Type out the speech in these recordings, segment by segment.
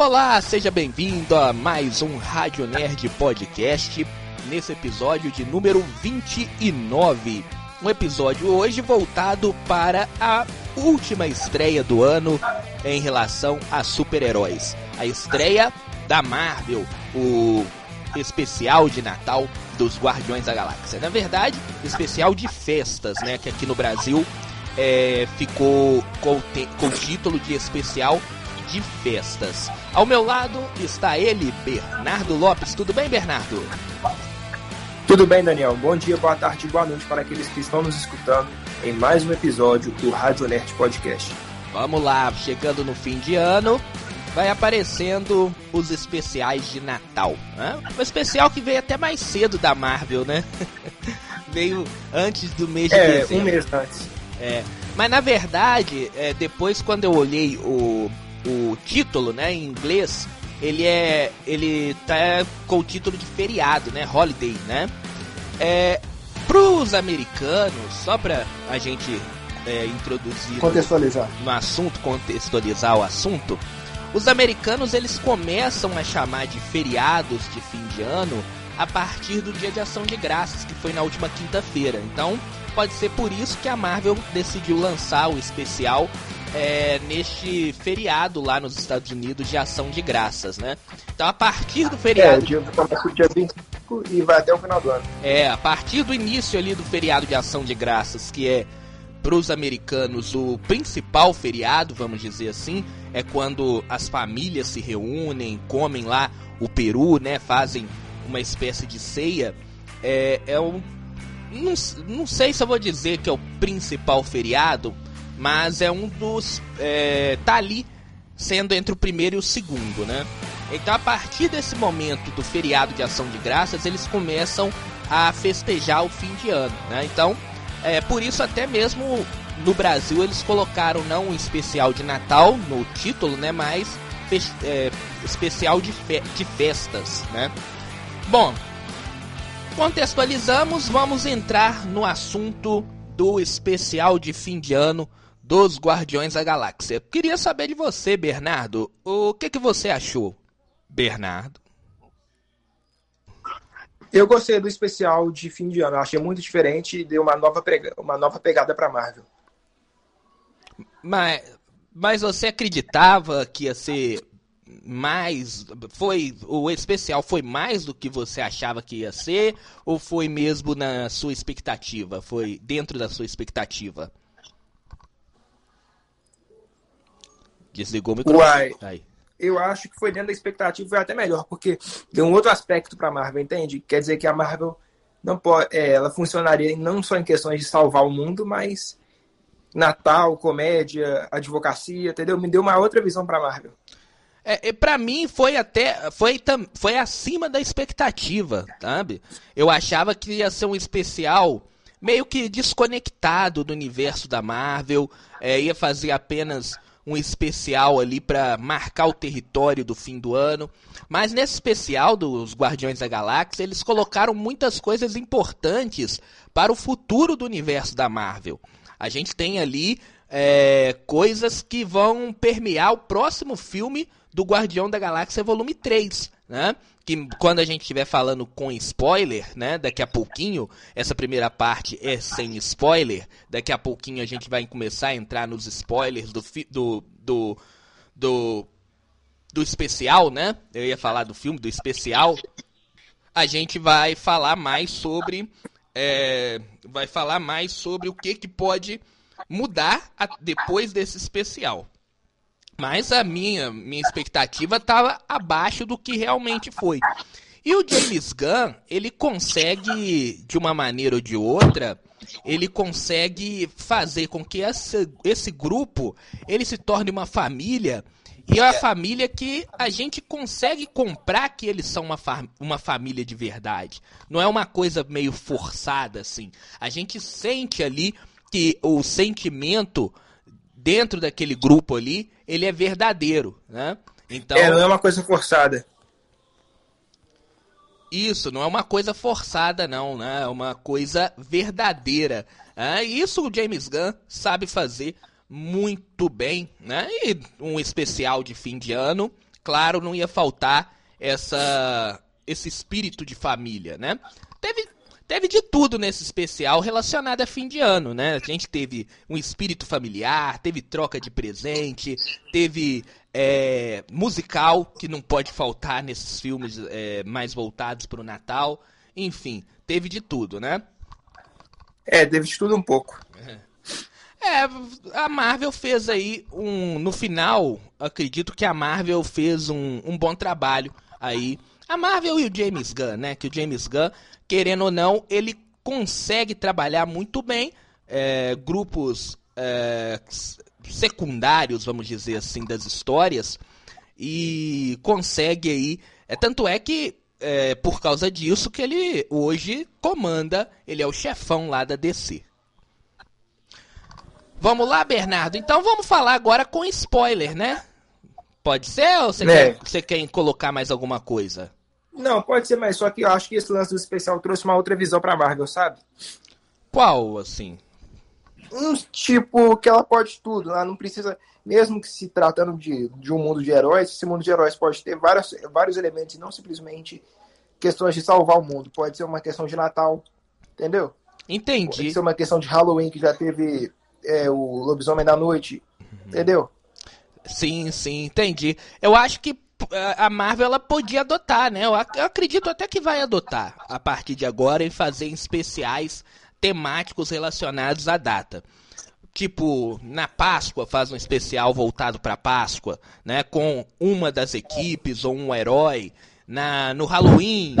Olá, seja bem-vindo a mais um Rádio Nerd Podcast, nesse episódio de número 29. Um episódio hoje voltado para a última estreia do ano em relação a super-heróis. A estreia da Marvel, o especial de Natal dos Guardiões da Galáxia. Na verdade, especial de festas, né? Que aqui no Brasil é, ficou com, com o título de especial de festas. Ao meu lado está ele, Bernardo Lopes. Tudo bem, Bernardo? Tudo bem, Daniel. Bom dia, boa tarde e boa noite para aqueles que estão nos escutando em mais um episódio do Rádio Nerd Podcast. Vamos lá, chegando no fim de ano, vai aparecendo os especiais de Natal. Né? Um especial que veio até mais cedo da Marvel, né? veio antes do mês de é, dezembro. um mês antes. É, mas na verdade, é, depois quando eu olhei o, o título, né, em inglês, ele é ele tá com o título de feriado, né, holiday, né? É, pros americanos, só pra a gente é, introduzir contextualizar no assunto, contextualizar o assunto, os americanos eles começam a chamar de feriados de fim de ano a partir do Dia de Ação de Graças, que foi na última quinta-feira. Então, pode ser por isso que a Marvel decidiu lançar o especial é, neste feriado lá nos Estados Unidos de Ação de Graças, né? Então, a partir do feriado. É, o dia começa o dia 25 e vai até o final do ano. É, a partir do início ali do feriado de Ação de Graças, que é para os americanos o principal feriado, vamos dizer assim, é quando as famílias se reúnem, comem lá o peru, né? Fazem uma espécie de ceia. É, é um. Não, não sei se eu vou dizer que é o principal feriado, mas é um dos. É, tá ali sendo entre o primeiro e o segundo, né? Então, a partir desse momento do feriado de ação de graças, eles começam a festejar o fim de ano, né? Então, é por isso até mesmo no Brasil eles colocaram não um especial de Natal no título, né? Mas é, especial de, fe de festas, né? Bom, contextualizamos, vamos entrar no assunto do especial de fim de ano dos Guardiões da Galáxia. Queria saber de você, Bernardo, o que, que você achou, Bernardo? Eu gostei do especial de fim de ano, eu achei muito diferente e deu uma nova, uma nova pegada para Marvel. Mas, mas você acreditava que ia ser mais foi o especial foi mais do que você achava que ia ser ou foi mesmo na sua expectativa foi dentro da sua expectativa desligou o microfone. Uai, eu acho que foi dentro da expectativa foi até melhor porque deu um outro aspecto para Marvel entende? Quer dizer que a Marvel não pode é, ela funcionaria não só em questões de salvar o mundo mas Natal comédia advocacia entendeu? Me deu uma outra visão para Marvel. É, para mim foi até foi, foi acima da expectativa, sabe? Eu achava que ia ser um especial meio que desconectado do universo da Marvel, é, ia fazer apenas um especial ali para marcar o território do fim do ano. Mas nesse especial dos Guardiões da Galáxia, eles colocaram muitas coisas importantes para o futuro do universo da Marvel. A gente tem ali é, coisas que vão permear o próximo filme do Guardião da Galáxia Volume 3, né? Que quando a gente estiver falando com spoiler, né? Daqui a pouquinho, essa primeira parte é sem spoiler. Daqui a pouquinho a gente vai começar a entrar nos spoilers do do, do, do, do especial, né? Eu ia falar do filme, do especial. A gente vai falar mais sobre. É, vai falar mais sobre o que, que pode mudar a, depois desse especial. Mas a minha, minha expectativa estava abaixo do que realmente foi. E o James Gunn, ele consegue, de uma maneira ou de outra, ele consegue fazer com que essa, esse grupo ele se torne uma família e é uma família que a gente consegue comprar que eles são uma, fa uma família de verdade. Não é uma coisa meio forçada assim. A gente sente ali que o sentimento dentro daquele grupo ali, ele é verdadeiro, né? Então, é, não é uma coisa forçada. Isso, não é uma coisa forçada, não, né? É uma coisa verdadeira. É, isso o James Gunn sabe fazer muito bem, né? E um especial de fim de ano claro, não ia faltar essa esse espírito de família, né? Teve teve de tudo nesse especial relacionado a fim de ano, né? A gente teve um espírito familiar, teve troca de presente, teve é, musical que não pode faltar nesses filmes é, mais voltados para o Natal, enfim, teve de tudo, né? É, teve de tudo um pouco. É, a Marvel fez aí um. No final, acredito que a Marvel fez um, um bom trabalho aí. A Marvel e o James Gunn, né? Que o James Gunn, querendo ou não, ele consegue trabalhar muito bem é, grupos é, secundários, vamos dizer assim, das histórias. E consegue aí. É, tanto é que é por causa disso que ele hoje comanda, ele é o chefão lá da DC. Vamos lá, Bernardo? Então vamos falar agora com spoiler, né? Pode ser ou você, é. quer, você quer colocar mais alguma coisa? Não, pode ser, mas só que eu acho que esse lance do especial trouxe uma outra visão pra Marvel, sabe? Qual, assim? Um tipo que ela pode tudo, ela não precisa, mesmo que se tratando de, de um mundo de heróis, esse mundo de heróis pode ter vários, vários elementos, não simplesmente questões de salvar o mundo. Pode ser uma questão de Natal, entendeu? Entendi. Pode ser uma questão de Halloween, que já teve é, o Lobisomem da Noite, entendeu? Sim, sim, entendi. Eu acho que a Marvel ela podia adotar, né? Eu acredito até que vai adotar a partir de agora e fazer especiais temáticos relacionados à data. Tipo, na Páscoa faz um especial voltado para Páscoa, né, com uma das equipes ou um herói. Na no Halloween,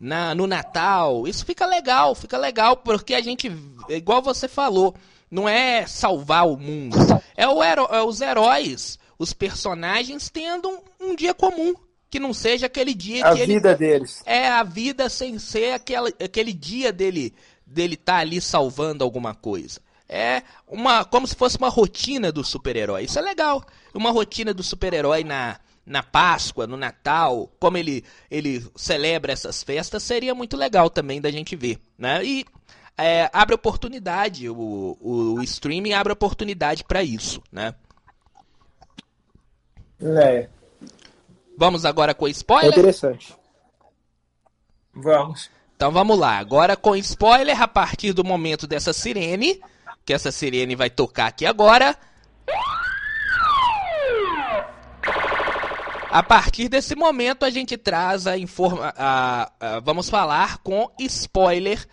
na no Natal, isso fica legal, fica legal porque a gente, igual você falou, não é salvar o mundo. É, o é os heróis, os personagens tendo um, dia comum. Que não seja aquele dia a que A vida ele, deles. É a vida sem ser aquela, aquele dia dele dele estar tá ali salvando alguma coisa. É uma como se fosse uma rotina do super-herói. Isso é legal. Uma rotina do super-herói na, na Páscoa, no Natal, como ele, ele celebra essas festas, seria muito legal também da gente ver. Né? E é, abre oportunidade, o, o, o, streaming abre oportunidade para isso, né? É. Vamos agora com spoiler? É interessante. Vamos. Então vamos lá, agora com spoiler a partir do momento dessa sirene, que essa sirene vai tocar aqui agora. A partir desse momento a gente traz a informa a, a, vamos falar com spoiler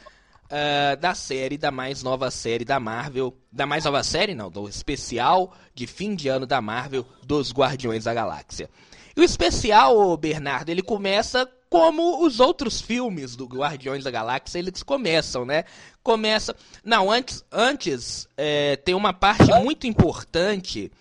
uh, da série, da mais nova série da Marvel. Da mais nova série, não, do especial de fim de ano da Marvel dos Guardiões da Galáxia. E o especial, Bernardo, ele começa como os outros filmes do Guardiões da Galáxia, eles começam, né? Começa. Não, antes, antes é, tem uma parte muito importante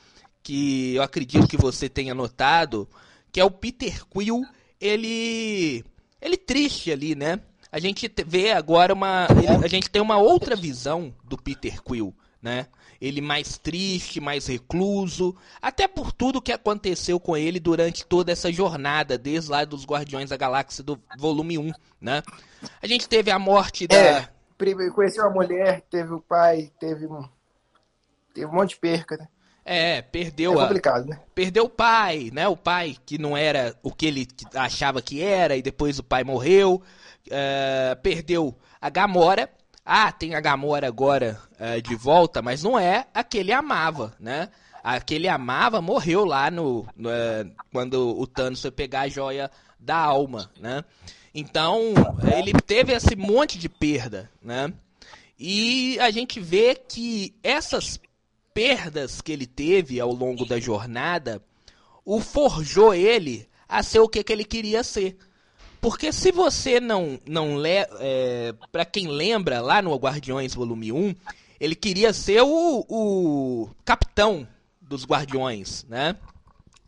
que eu acredito que você tenha notado, que é o Peter Quill, ele. Ele triste ali, né? A gente vê agora uma. A gente tem uma outra visão do Peter Quill, né? Ele mais triste, mais recluso, até por tudo que aconteceu com ele durante toda essa jornada, desde lá dos Guardiões da Galáxia do volume 1, né? A gente teve a morte da. É, conheceu a mulher, teve o pai, teve um. Teve um monte de perca, né? É, perdeu é complicado, a, né? Perdeu o pai, né? O pai que não era o que ele achava que era, e depois o pai morreu. Uh, perdeu a Gamora. Ah, tem a Gamora agora uh, de volta, mas não é a que ele amava, né? Aquele amava morreu lá no, no uh, quando o Thanos foi pegar a joia da alma, né? Então ele teve esse monte de perda, né? E a gente vê que essas perdas que ele teve ao longo da jornada o forjou ele a ser o que, que ele queria ser. Porque se você não, não lê. É, para quem lembra, lá no Guardiões Volume 1, ele queria ser o, o capitão dos Guardiões, né?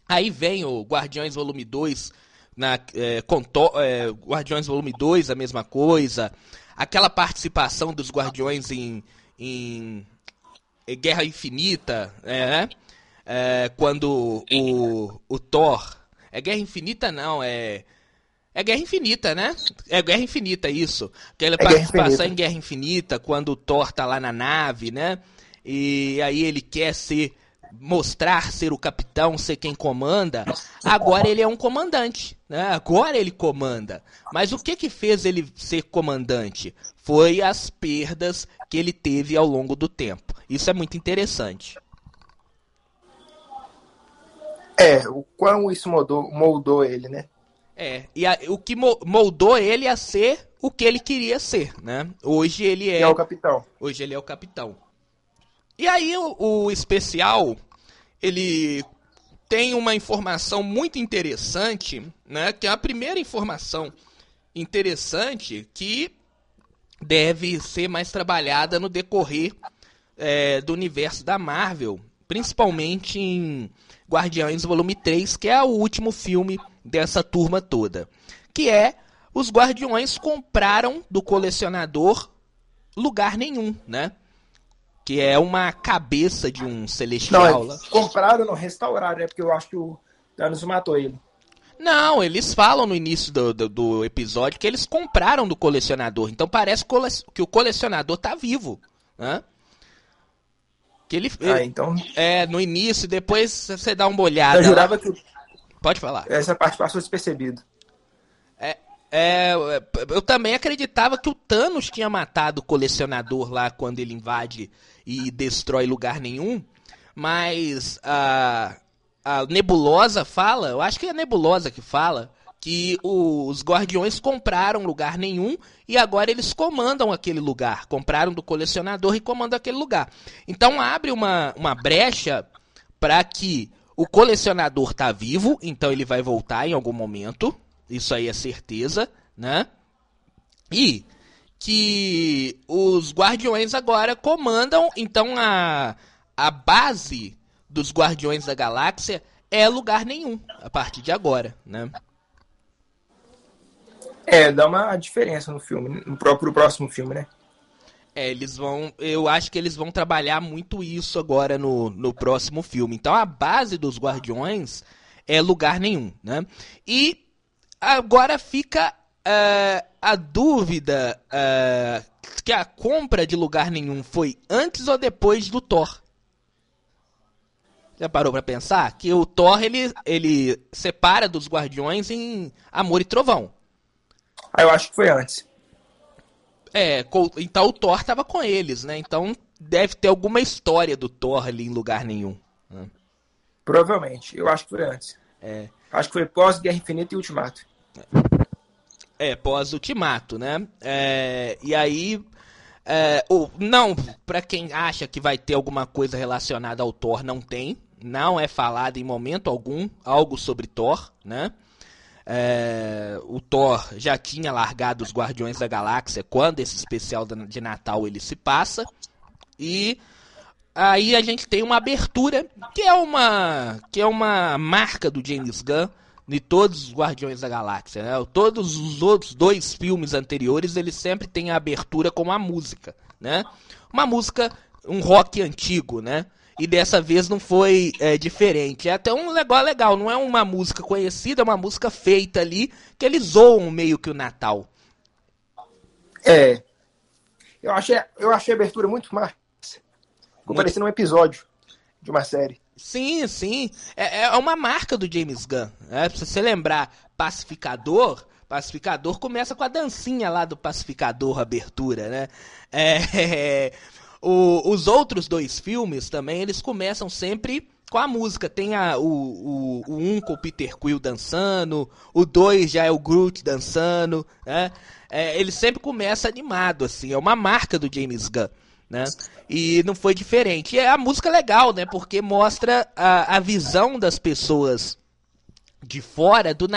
Aí vem o Guardiões Volume 2, na, é, é, Guardiões Volume 2, a mesma coisa. Aquela participação dos Guardiões em, em Guerra Infinita, né? É, quando o, o Thor. É Guerra Infinita, não, é. É Guerra Infinita, né? É Guerra Infinita, isso. Aquela é participação em Guerra Infinita, quando o Thor tá lá na nave, né? E aí ele quer ser mostrar ser o capitão, ser quem comanda, agora ele é um comandante, né? Agora ele comanda. Mas o que que fez ele ser comandante? Foi as perdas que ele teve ao longo do tempo. Isso é muito interessante. É, o quão isso moldou, moldou ele, né? É, e a, o que moldou ele a ser o que ele queria ser, né? Hoje ele é, é o capitão. Hoje ele é o capitão. E aí o, o especial, ele tem uma informação muito interessante, né? Que é a primeira informação interessante que deve ser mais trabalhada no decorrer é, do universo da Marvel, principalmente em Guardiões Volume 3, que é o último filme dessa turma toda. Que é os Guardiões compraram do colecionador lugar nenhum, né? Que é uma cabeça de um celestial. Não, compraram, não, restauraram, é porque eu acho que o Thanos matou ele. Não, eles falam no início do, do, do, episódio que eles compraram do colecionador. Então parece que o colecionador tá vivo. Né? Que ele, ah, então. É, no início, depois você dá uma olhada. Eu jurava lá. que. Pode falar. Essa parte passou despercebido. É, é, eu também acreditava que o Thanos tinha matado o colecionador lá quando ele invade e destrói lugar nenhum. Mas a, a Nebulosa fala, eu acho que é a Nebulosa que fala, que os Guardiões compraram lugar nenhum e agora eles comandam aquele lugar. Compraram do colecionador e comandam aquele lugar. Então abre uma, uma brecha para que o colecionador tá vivo, então ele vai voltar em algum momento. Isso aí é certeza, né? E que os Guardiões agora comandam, então a, a base dos Guardiões da Galáxia é lugar nenhum a partir de agora, né? É, dá uma diferença no filme, no próprio próximo filme, né? É, eles vão. Eu acho que eles vão trabalhar muito isso agora no, no próximo filme. Então a base dos Guardiões é lugar nenhum, né? E agora fica uh, a dúvida uh, que a compra de lugar nenhum foi antes ou depois do Thor. Já parou para pensar que o Thor ele, ele separa dos Guardiões em Amor e Trovão. Ah, eu acho que foi antes. É, então o Thor tava com eles, né? Então deve ter alguma história do Thor ali em lugar nenhum. Né? Provavelmente. Eu acho que foi antes. É. Acho que foi pós Guerra Infinita e Ultimato. É, pós Ultimato, né? É, e aí. É, ou, não, para quem acha que vai ter alguma coisa relacionada ao Thor, não tem. Não é falado em momento algum algo sobre Thor, né? É, o Thor já tinha largado os Guardiões da Galáxia quando esse especial de Natal ele se passa. E aí a gente tem uma abertura que é uma que é uma marca do James Gunn de todos os Guardiões da Galáxia. Né? Todos os outros dois filmes anteriores eles sempre têm a abertura com uma música, né? Uma música, um rock antigo, né? E dessa vez não foi é, diferente. É até um negócio legal, não é uma música conhecida, é uma música feita ali, que eles zoam meio que o Natal. É. Eu achei, eu achei a abertura muito massa. Ficou parecendo um episódio de uma série. Sim, sim. É, é uma marca do James Gunn. Né? Se você lembrar Pacificador, Pacificador começa com a dancinha lá do Pacificador, abertura, né? É, o, os outros dois filmes também, eles começam sempre com a música. Tem a, o, o, o um com o Peter Quill dançando, o dois já é o Groot dançando, né? É, ele sempre começa animado, assim, é uma marca do James Gunn. Né? E não foi diferente. E a música é legal, né? Porque mostra a, a visão das pessoas de fora do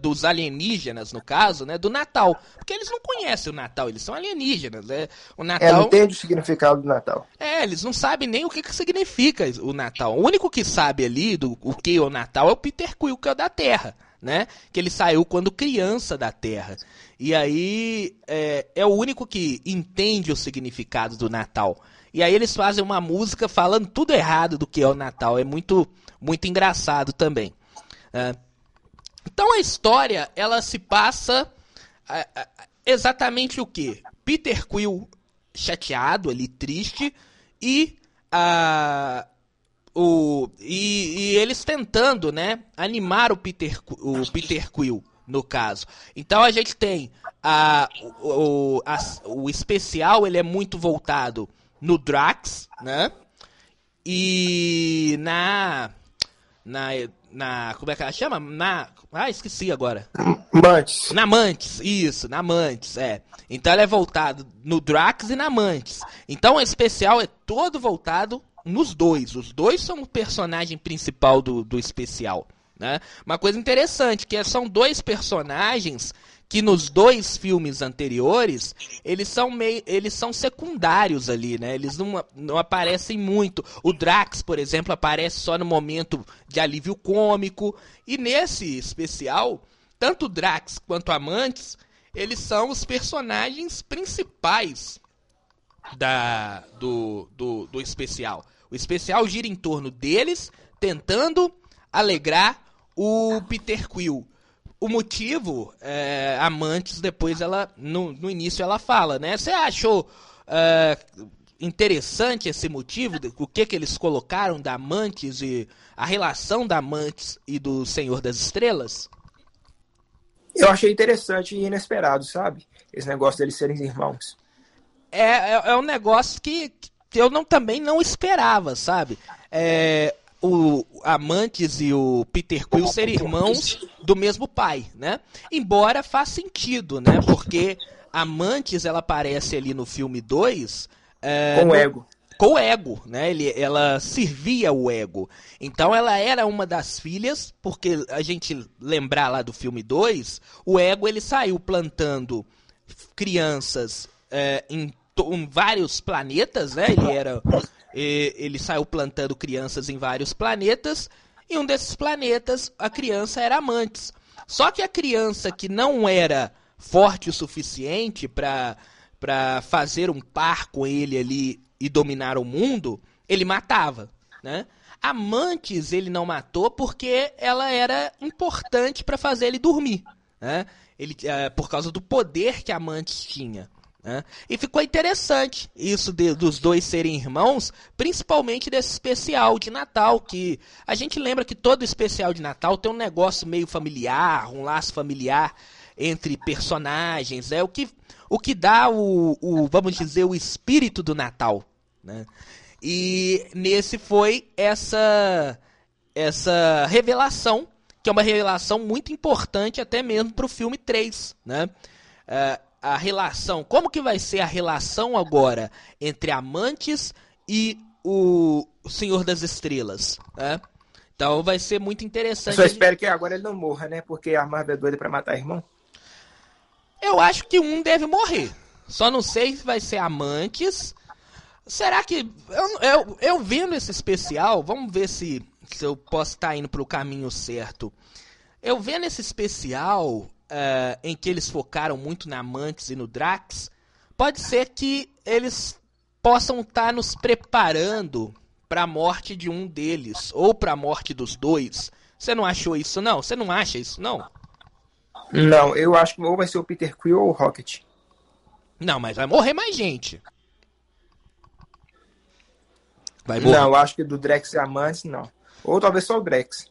dos alienígenas, no caso, né, do Natal. Porque eles não conhecem o Natal, eles são alienígenas. Né? O Natal... É, não entende o significado do Natal. É, eles não sabem nem o que, que significa o Natal. O único que sabe ali do o que é o Natal é o Peter Quill, que é o da Terra. Né? Que ele saiu quando criança da Terra. E aí é, é o único que entende o significado do Natal. E aí eles fazem uma música falando tudo errado do que é o Natal. É muito, muito engraçado também. É. Então a história ela se passa exatamente o que? Peter Quill chateado ali, triste, e a, o, e, e, eles tentando, né, animar o Peter, o Peter Quill, no caso. Então a gente tem a, o, a, o especial, ele é muito voltado no Drax, né? E na na na como é que ela chama? Na ah, esqueci agora. Mantis. Na Mantis, isso, na Mantis, é. Então ela é voltado no Drax e na Mantis. Então o especial é todo voltado nos dois. Os dois são o personagem principal do, do especial. Né? Uma coisa interessante, que são dois personagens que nos dois filmes anteriores, eles são meio, eles são secundários ali, né? Eles não, não aparecem muito. O Drax, por exemplo, aparece só no momento de alívio cômico, e nesse especial, tanto o Drax quanto a Mantis, eles são os personagens principais da do, do, do especial. O especial gira em torno deles, tentando alegrar o Peter Quill. O motivo, é, Amantes, depois ela, no, no início ela fala, né? Você achou é, interessante esse motivo? O que que eles colocaram da Amantes e a relação da Amantes e do Senhor das Estrelas? Eu achei interessante e inesperado, sabe? Esse negócio deles serem irmãos. É, é, é um negócio que, eu não, também não esperava, sabe? É, o Amantes e o Peter Quill serem irmãos do mesmo pai, né? Embora faça sentido, né? Porque Amantes, ela aparece ali no filme 2... É, com o ego. Com o ego, né? Ele, ela servia o ego. Então ela era uma das filhas, porque a gente lembrar lá do filme 2, o ego ele saiu plantando crianças é, em em vários planetas, né? Ele era ele saiu plantando crianças em vários planetas e um desses planetas a criança era amantes. Só que a criança que não era forte o suficiente para para fazer um par com ele ali e dominar o mundo, ele matava, né? Amantes ele não matou porque ela era importante para fazer ele dormir, né? Ele, é, por causa do poder que Amantes tinha. Né? E ficou interessante isso de, dos dois serem irmãos, principalmente desse especial de Natal, que a gente lembra que todo especial de Natal tem um negócio meio familiar, um laço familiar entre personagens, é o que, o que dá o, o vamos dizer, o espírito do Natal. Né? E nesse foi essa, essa revelação, que é uma revelação muito importante até mesmo para o filme 3. Né? Uh, a relação, como que vai ser a relação agora entre Amantes e o Senhor das Estrelas, né? Então vai ser muito interessante. Eu só espero que agora ele não morra, né? Porque a Marvel é doida pra matar irmão. Eu acho que um deve morrer. Só não sei se vai ser Amantes. Será que. Eu, eu, eu vendo esse especial, vamos ver se, se eu posso estar tá indo pro caminho certo. Eu vendo esse especial, uh, em que eles focaram muito na Mantis e no Drax, pode ser que eles possam estar tá nos preparando para a morte de um deles ou para a morte dos dois. Você não achou isso não? Você não acha isso não? Não, eu acho que ou vai ser o Peter Quill ou o Rocket. Não, mas vai morrer mais gente. Vai morrer. Não, eu acho que do Drax e Amantes não. Ou talvez só o Drax.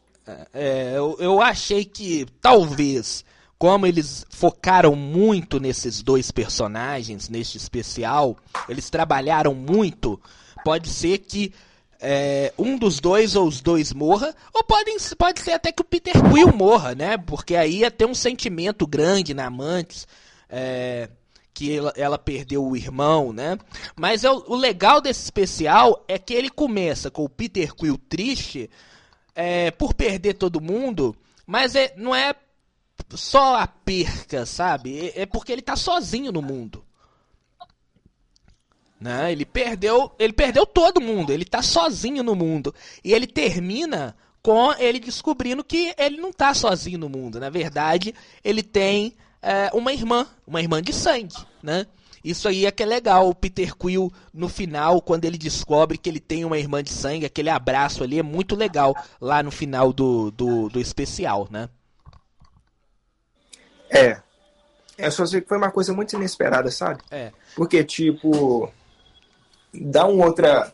É, eu, eu achei que talvez como eles focaram muito nesses dois personagens, neste especial, eles trabalharam muito, pode ser que é, um dos dois ou os dois morra, ou podem, pode ser até que o Peter Quill morra, né? Porque aí ia ter um sentimento grande na Amantes, é, que ela, ela, perdeu o irmão, né? Mas é, o legal desse especial é que ele começa com o Peter Quill triste é, por perder todo mundo, mas é, não é só a perca, sabe? É, é porque ele tá sozinho no mundo. Né? Ele perdeu, ele perdeu todo mundo, ele tá sozinho no mundo. E ele termina com ele descobrindo que ele não tá sozinho no mundo. Na verdade, ele tem é, uma irmã, uma irmã de sangue, né? Isso aí é que é legal, o Peter Quill no final, quando ele descobre que ele tem uma irmã de sangue, aquele abraço ali é muito legal lá no final do, do, do especial, né? É. É só sei que foi uma coisa muito inesperada, sabe? É. Porque, tipo, dá um outra.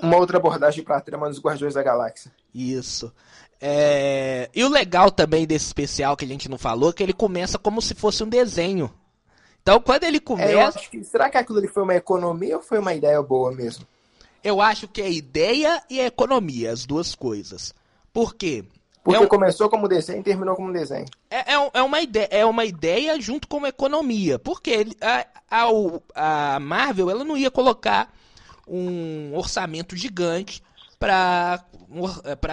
uma outra abordagem para a trama dos Guardiões da Galáxia. Isso. É... E o legal também desse especial que a gente não falou é que ele começa como se fosse um desenho. Então, quando ele começa. É, que, será que aquilo ali foi uma economia ou foi uma ideia boa mesmo? Eu acho que é ideia e economia, as duas coisas. Por quê? Porque é um... começou como desenho e terminou como desenho. É, é, é, uma ideia, é uma ideia junto com uma economia. Porque a, a, a Marvel ela não ia colocar um orçamento gigante para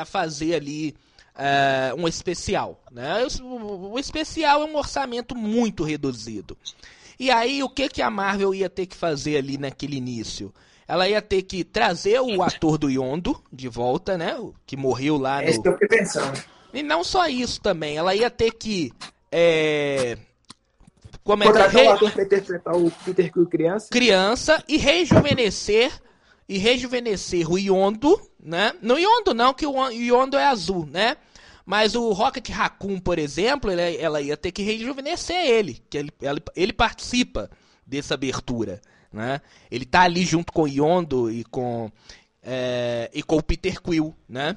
fazer ali uh, um especial. Né? O, o, especial é um orçamento muito reduzido. E aí, o que, que a Marvel ia ter que fazer ali naquele início? Ela ia ter que trazer o ator do Yondo de volta, né? Que morreu lá. É isso que eu fiquei pensando. E não só isso também, ela ia ter que. É... Como é que... Re... o ator para interpretar o Peter Quill criança. Criança e rejuvenescer e rejuvenescer o Yondo, né? No Yondo não, que o Yondo é azul, né? Mas o Rocket Raccoon, por exemplo, ele, ela ia ter que rejuvenescer ele, que ele, ele, ele participa dessa abertura, né? Ele tá ali junto com Yondo e com é, e com o Peter Quill, né?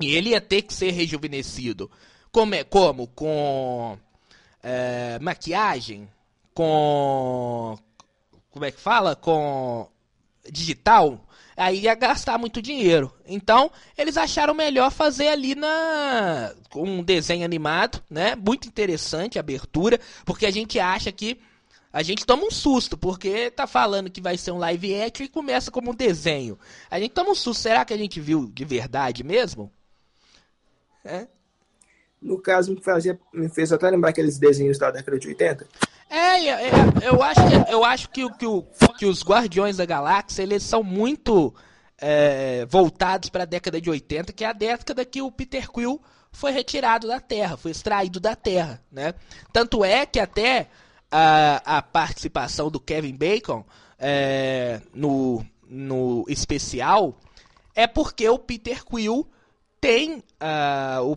E ele ia ter que ser rejuvenescido. Como é? Como? Com é, maquiagem, com como é que fala? Com digital, aí ia gastar muito dinheiro. Então, eles acharam melhor fazer ali na um desenho animado, né? Muito interessante a abertura, porque a gente acha que a gente toma um susto, porque tá falando que vai ser um live action e começa como um desenho. A gente toma um susto, será que a gente viu de verdade mesmo? É. No caso, me, fazia, me fez até lembrar aqueles desenhos da década de 80. É, é, eu acho, eu acho que, que, que os Guardiões da Galáxia eles são muito é, voltados para a década de 80, que é a década que o Peter Quill foi retirado da Terra, foi extraído da Terra, né? Tanto é que até a, a participação do Kevin Bacon é, no, no especial é porque o Peter Quill tem, uh, o,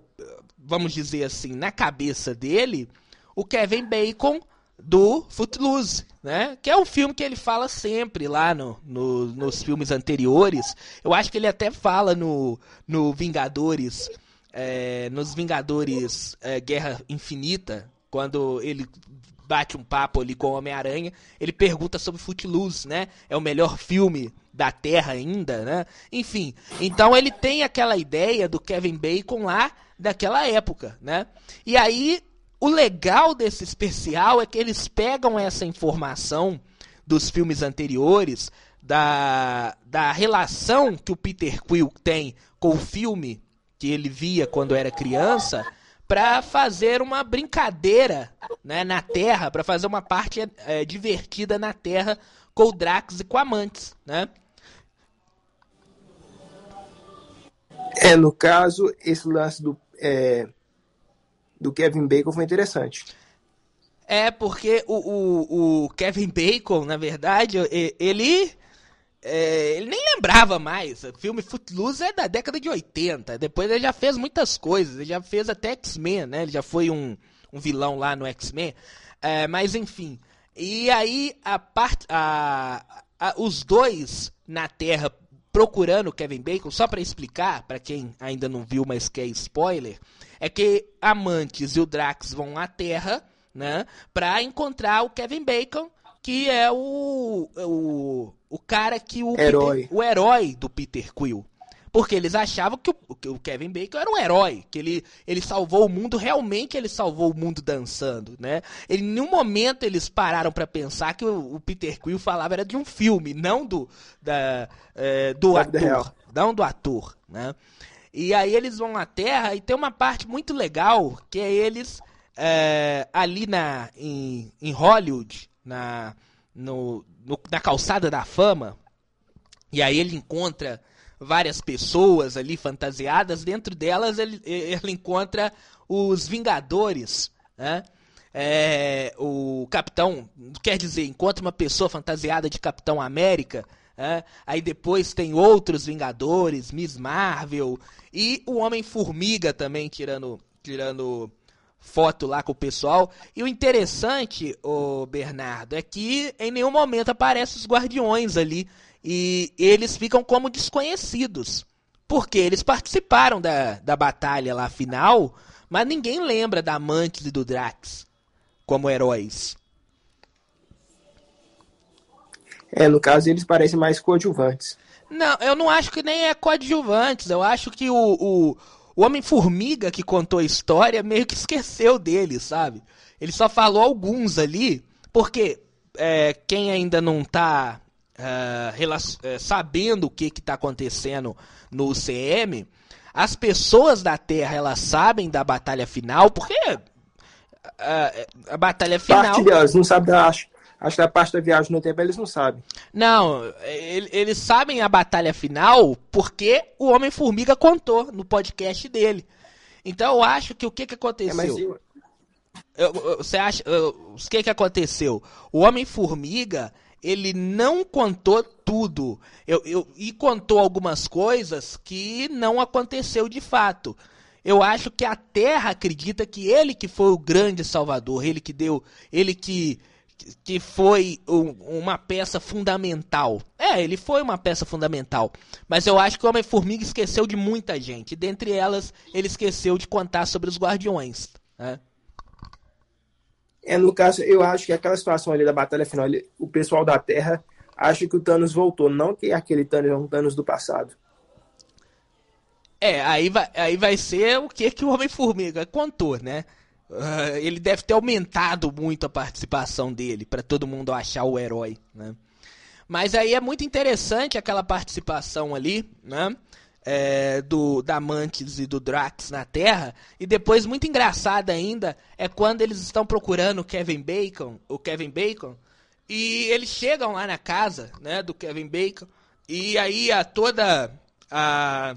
vamos dizer assim, na cabeça dele, o Kevin Bacon do Footloose, né? Que é um filme que ele fala sempre lá no, no, nos filmes anteriores. Eu acho que ele até fala no, no Vingadores, é, nos Vingadores é, Guerra Infinita, quando ele bate um papo ali com o Homem-Aranha, ele pergunta sobre Footloose, né? É o melhor filme da Terra ainda, né? Enfim, então ele tem aquela ideia do Kevin Bacon lá daquela época, né? E aí o legal desse especial é que eles pegam essa informação dos filmes anteriores, da, da relação que o Peter Quill tem com o filme que ele via quando era criança, para fazer uma brincadeira né, na Terra, para fazer uma parte é, divertida na Terra com o Drax e com a Mantis, né? É, no caso, esse lance do, é, do Kevin Bacon foi interessante. É, porque o, o, o Kevin Bacon, na verdade, ele. É, ele nem lembrava mais. O filme Footloose é da década de 80. Depois ele já fez muitas coisas. Ele já fez até X-Men, né? Ele já foi um, um vilão lá no X-Men. É, mas enfim. E aí a parte. A, a, os dois na Terra procurando Kevin Bacon, só para explicar, para quem ainda não viu, mas quer spoiler é que Amantes e o Drax vão à Terra, né, para encontrar o Kevin Bacon, que é o o, o cara que o herói. Peter, o herói do Peter Quill. Porque eles achavam que o, que o, Kevin Bacon era um herói, que ele, ele salvou o mundo, realmente ele salvou o mundo dançando, né? Em nenhum momento eles pararam para pensar que o, o, Peter Quill falava era de um filme, não do, da, é, do ator, não do ator, né? E aí eles vão à Terra e tem uma parte muito legal que é eles é, ali na, em, em Hollywood, na, no, no, na calçada da fama. E aí ele encontra várias pessoas ali fantasiadas. Dentro delas ele, ele encontra os Vingadores, né? É, o Capitão, quer dizer, encontra uma pessoa fantasiada de Capitão América é, aí depois tem outros Vingadores, Miss Marvel e o Homem-Formiga também tirando, tirando foto lá com o pessoal. E o interessante, o Bernardo, é que em nenhum momento aparecem os Guardiões ali e eles ficam como desconhecidos. Porque eles participaram da, da batalha lá final, mas ninguém lembra da Mantis e do Drax como heróis. É, no caso eles parecem mais coadjuvantes. Não, eu não acho que nem é coadjuvantes. Eu acho que o, o, o Homem-Formiga que contou a história meio que esqueceu dele, sabe? Ele só falou alguns ali, porque é, quem ainda não tá uh, sabendo o que está acontecendo no UCM, as pessoas da Terra elas sabem da batalha final, porque a, a batalha final. Parte delas, não sabe da. Acho, que a parte da viagem no tempo eles não sabem. Não, eles sabem a batalha final porque o Homem-Formiga contou no podcast dele. Então eu acho que o que, que aconteceu? É, eu... Você acha. O que, que aconteceu? O Homem-Formiga ele não contou tudo. Eu, eu, e contou algumas coisas que não aconteceu de fato. Eu acho que a Terra acredita que ele que foi o grande salvador, ele que deu, ele que que foi um, uma peça fundamental. É, ele foi uma peça fundamental. Mas eu acho que o Homem-Formiga esqueceu de muita gente. Dentre elas, ele esqueceu de contar sobre os Guardiões. Né? É, no caso, eu acho que aquela situação ali da batalha final, o pessoal da Terra acha que o Thanos voltou, não que aquele Thanos é um Thanos do passado. É, aí vai, aí vai ser o que, que o Homem-Formiga contou, né? Uh, ele deve ter aumentado muito a participação dele para todo mundo achar o herói, né? Mas aí é muito interessante aquela participação ali, né? É, do da Mantis e do Drax na Terra e depois muito engraçada ainda é quando eles estão procurando o Kevin Bacon, o Kevin Bacon, e eles chegam lá na casa, né, do Kevin Bacon e aí a toda a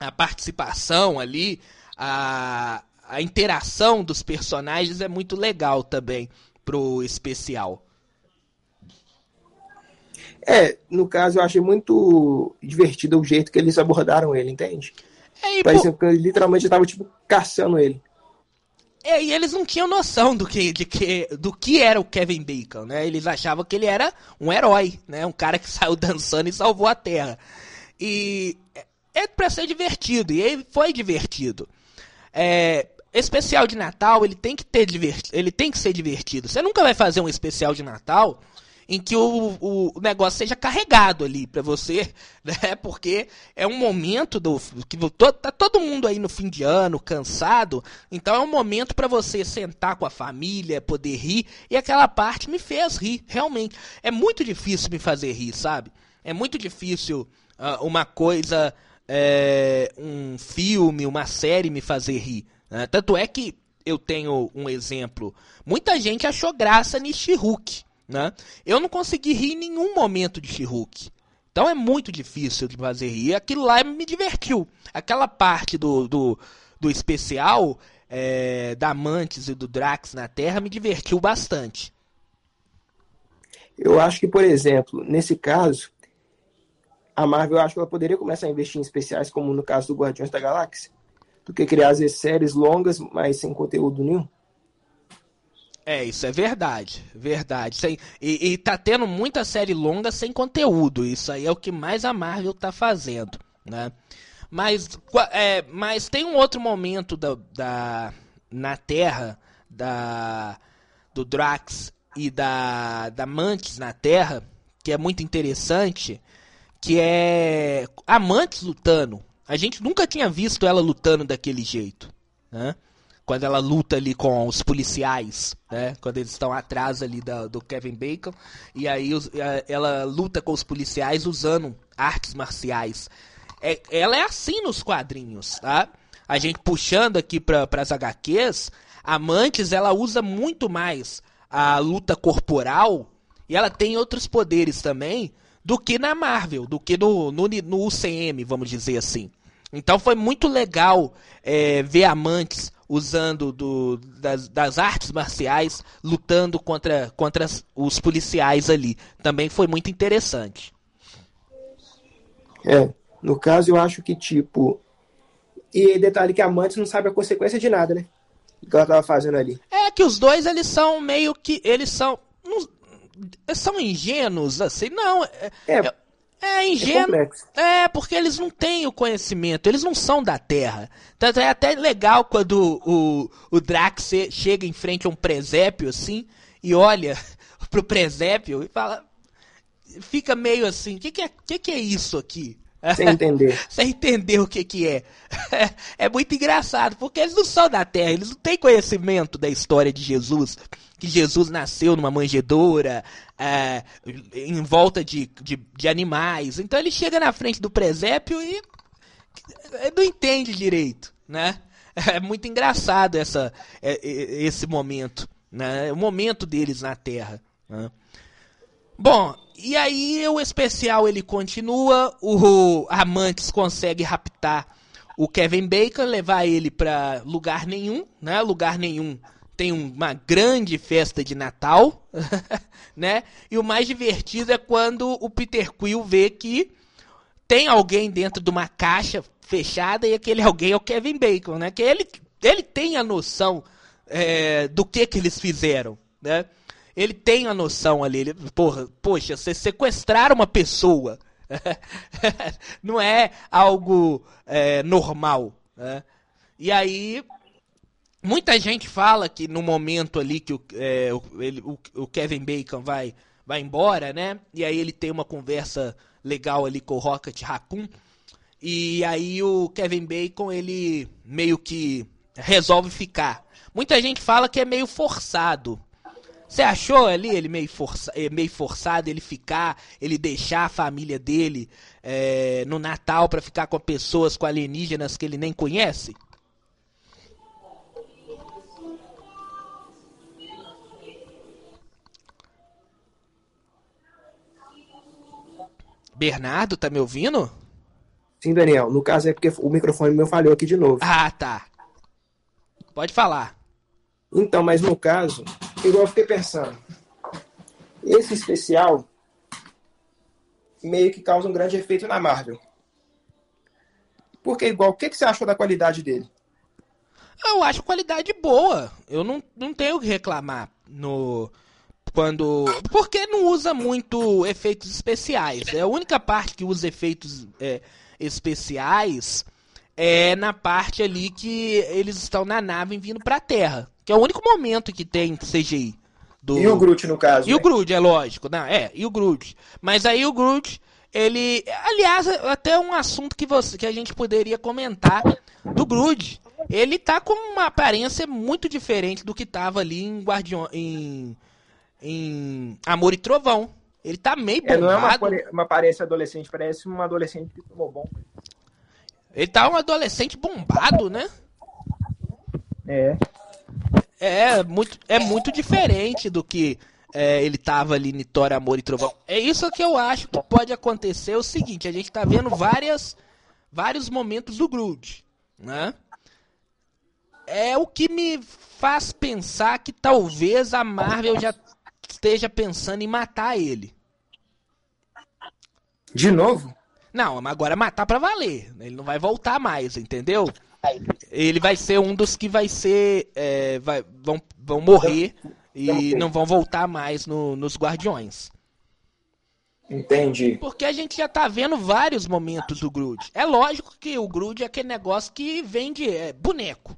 a participação ali, a, a interação dos personagens é muito legal também pro especial. É, no caso eu achei muito divertido o jeito que eles abordaram ele, entende? É, Parecia que literalmente eu tava tipo caçando ele. É, e eles não tinham noção do que, de que, do que era o Kevin Bacon, né? Eles achavam que ele era um herói, né? Um cara que saiu dançando e salvou a Terra. E é para ser divertido, e ele foi divertido. É, especial de Natal, ele tem que ter divert... ele tem que ser divertido. Você nunca vai fazer um especial de Natal em que o, o negócio seja carregado ali para você, né? Porque é um momento do que tá todo mundo aí no fim de ano cansado, então é um momento para você sentar com a família, poder rir, e aquela parte me fez rir, realmente. É muito difícil me fazer rir, sabe? É muito difícil uh, uma coisa é, um filme, uma série me fazer rir. Né? Tanto é que eu tenho um exemplo. Muita gente achou graça em She-Hulk. Né? Eu não consegui rir em nenhum momento de She-Hulk. Então é muito difícil de fazer rir. Aquilo lá me divertiu. Aquela parte do, do, do especial é, da Mantis e do Drax na Terra me divertiu bastante. Eu acho que, por exemplo, nesse caso, a Marvel, acho que ela poderia começar a investir em especiais, como no caso do Guardiões da Galáxia, do que criar as séries longas, mas sem conteúdo nenhum. É, isso é verdade, verdade. Sem, e, e tá tendo muita série longa sem conteúdo. Isso aí é o que mais a Marvel tá fazendo, né? Mas, é, mas tem um outro momento da, da na Terra da do Drax e da da Mantis na Terra que é muito interessante, que é Amantes lutando. A gente nunca tinha visto ela lutando daquele jeito, né? Quando ela luta ali com os policiais, né? Quando eles estão atrás ali da, do Kevin Bacon. E aí os, ela luta com os policiais usando artes marciais. É, ela é assim nos quadrinhos, tá? A gente puxando aqui para as HQs, Amantes ela usa muito mais a luta corporal e ela tem outros poderes também do que na Marvel, do que no, no, no UCM, vamos dizer assim. Então foi muito legal é, ver amantes usando do, das, das, artes marciais lutando contra, contra os policiais ali. Também foi muito interessante. É, no caso eu acho que tipo. E detalhe que amantes não sabe a consequência de nada, né? O que ela tava fazendo ali. É que os dois eles são meio que. Eles são. Não, são ingênuos, assim, não. É, é, É ingênuo. É, é, porque eles não têm o conhecimento, eles não são da Terra. Tanto é até legal quando o, o Drax chega em frente a um presépio assim e olha pro presépio e fala. Fica meio assim, o que, que, é, que, que é isso aqui? Sem entender. Sem entender o que, que é. É muito engraçado, porque eles não são da Terra, eles não têm conhecimento da história de Jesus. Que Jesus nasceu numa manjedoura, é, em volta de, de, de, animais. Então ele chega na frente do presépio e não entende direito, né? É muito engraçado essa, é, esse momento, né? O momento deles na Terra. Né? Bom, e aí o especial ele continua, o Amantes consegue raptar o Kevin Bacon, levar ele para lugar nenhum, né? Lugar nenhum tem uma grande festa de Natal, né? E o mais divertido é quando o Peter Quill vê que tem alguém dentro de uma caixa fechada e aquele alguém é o Kevin Bacon, né? Que ele, ele tem a noção é, do que que eles fizeram, né? Ele tem a noção ali, ele, porra, poxa, você sequestrar uma pessoa não é algo é, normal, né? E aí, muita gente fala que no momento ali que o, é, ele, o, o, Kevin Bacon vai, vai embora, né? E aí ele tem uma conversa legal ali com o Rocket Raccoon. E aí o Kevin Bacon, ele meio que resolve ficar. Muita gente fala que é meio forçado. Você achou ali ele meio, força, eh, meio forçado ele ficar, ele deixar a família dele é, no Natal para ficar com pessoas, com alienígenas que ele nem conhece? Bernardo, tá me ouvindo? Sim, Daniel. No caso é porque o microfone meu falhou aqui de novo. Ah, tá. Pode falar. Então, mas no caso, igual eu fiquei pensando, esse especial meio que causa um grande efeito na Marvel. Porque, igual, o que, que você achou da qualidade dele? Eu acho qualidade boa. Eu não, não tenho o que reclamar no. Quando. Porque não usa muito efeitos especiais. É a única parte que usa efeitos é, especiais é na parte ali que eles estão na nave vindo pra Terra. Que é o único momento que tem CGI. Do... E o Groot, no caso. E né? o Groot, é lógico. Não, é, e o Groot. Mas aí o Groot, ele. Aliás, até um assunto que, você, que a gente poderia comentar do Groot. Ele tá com uma aparência muito diferente do que tava ali em Guardião. Em, em Amor e Trovão. Ele tá meio bombado. É, não é uma, uma aparência adolescente, parece uma adolescente que tomou bom. Ele tá um adolescente bombado, né? É. É muito, é muito diferente do que é, ele tava ali em Thor, Amor e Trovão. É isso que eu acho que pode acontecer. É o seguinte, a gente tá vendo várias, vários momentos do Groot, né? É o que me faz pensar que talvez a Marvel já esteja pensando em matar ele. De novo? Não, agora matar para valer. Ele não vai voltar mais, entendeu? Ele vai ser um dos que vai ser. É, vai, vão, vão morrer e não vão voltar mais no, nos Guardiões. Entendi. Porque a gente já tá vendo vários momentos do Groot. É lógico que o Groot é aquele negócio que vende é, boneco.